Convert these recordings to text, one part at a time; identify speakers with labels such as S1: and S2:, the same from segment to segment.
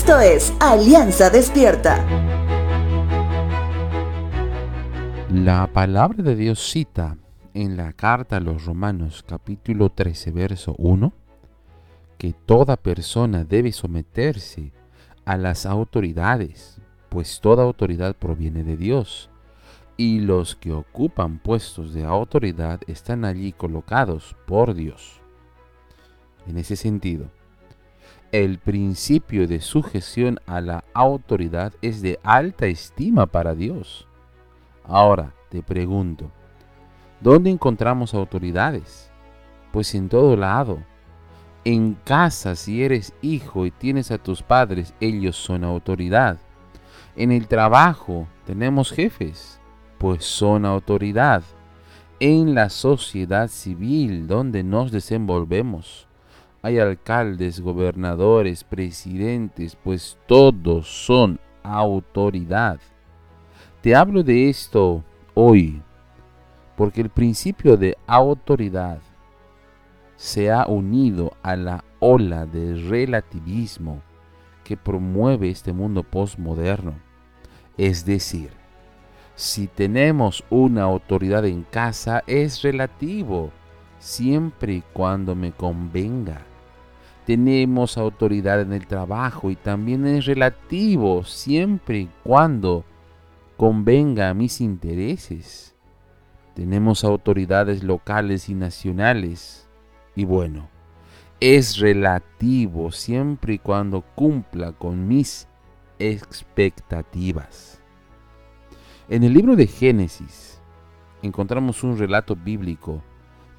S1: Esto es Alianza Despierta.
S2: La palabra de Dios cita en la carta a los Romanos capítulo 13 verso 1 que toda persona debe someterse a las autoridades, pues toda autoridad proviene de Dios, y los que ocupan puestos de autoridad están allí colocados por Dios. En ese sentido, el principio de sujeción a la autoridad es de alta estima para Dios. Ahora te pregunto, ¿dónde encontramos autoridades? Pues en todo lado. En casa, si eres hijo y tienes a tus padres, ellos son autoridad. En el trabajo tenemos jefes, pues son autoridad. En la sociedad civil donde nos desenvolvemos, hay alcaldes, gobernadores, presidentes, pues todos son autoridad. Te hablo de esto hoy porque el principio de autoridad se ha unido a la ola de relativismo que promueve este mundo postmoderno. Es decir, si tenemos una autoridad en casa es relativo, siempre y cuando me convenga tenemos autoridad en el trabajo y también es relativo siempre y cuando convenga a mis intereses. Tenemos autoridades locales y nacionales y bueno, es relativo siempre y cuando cumpla con mis expectativas. En el libro de Génesis encontramos un relato bíblico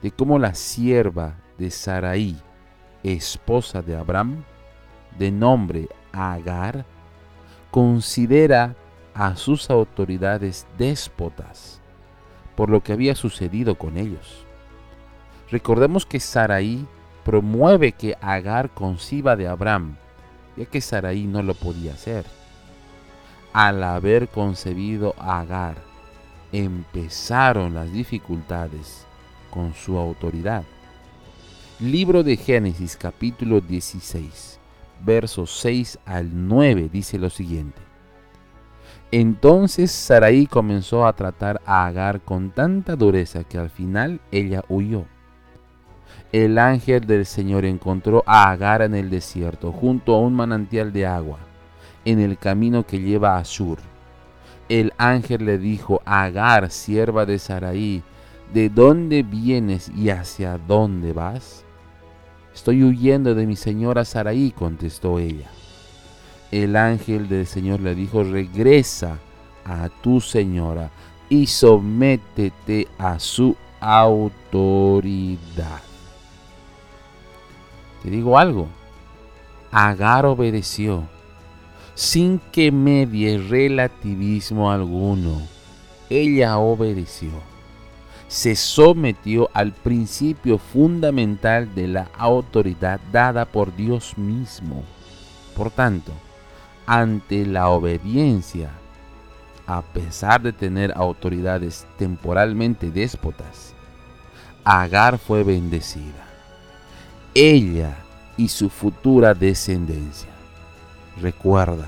S2: de cómo la sierva de Saraí esposa de Abraham, de nombre Agar, considera a sus autoridades déspotas por lo que había sucedido con ellos. Recordemos que Saraí promueve que Agar conciba de Abraham, ya que Saraí no lo podía hacer. Al haber concebido Agar, empezaron las dificultades con su autoridad. Libro de Génesis capítulo 16, versos 6 al 9 dice lo siguiente. Entonces Sarai comenzó a tratar a Agar con tanta dureza que al final ella huyó. El ángel del Señor encontró a Agar en el desierto, junto a un manantial de agua, en el camino que lleva a Sur. El ángel le dijo, Agar, sierva de Sarai, ¿de dónde vienes y hacia dónde vas? Estoy huyendo de mi señora Saraí, contestó ella. El ángel del Señor le dijo, regresa a tu señora y sométete a su autoridad. Te digo algo, Agar obedeció sin que medie relativismo alguno. Ella obedeció se sometió al principio fundamental de la autoridad dada por Dios mismo. Por tanto, ante la obediencia, a pesar de tener autoridades temporalmente déspotas, Agar fue bendecida. Ella y su futura descendencia. Recuerda,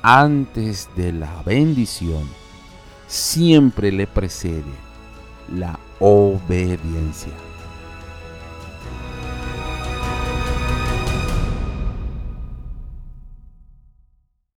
S2: antes de la bendición, siempre le precede la obediencia.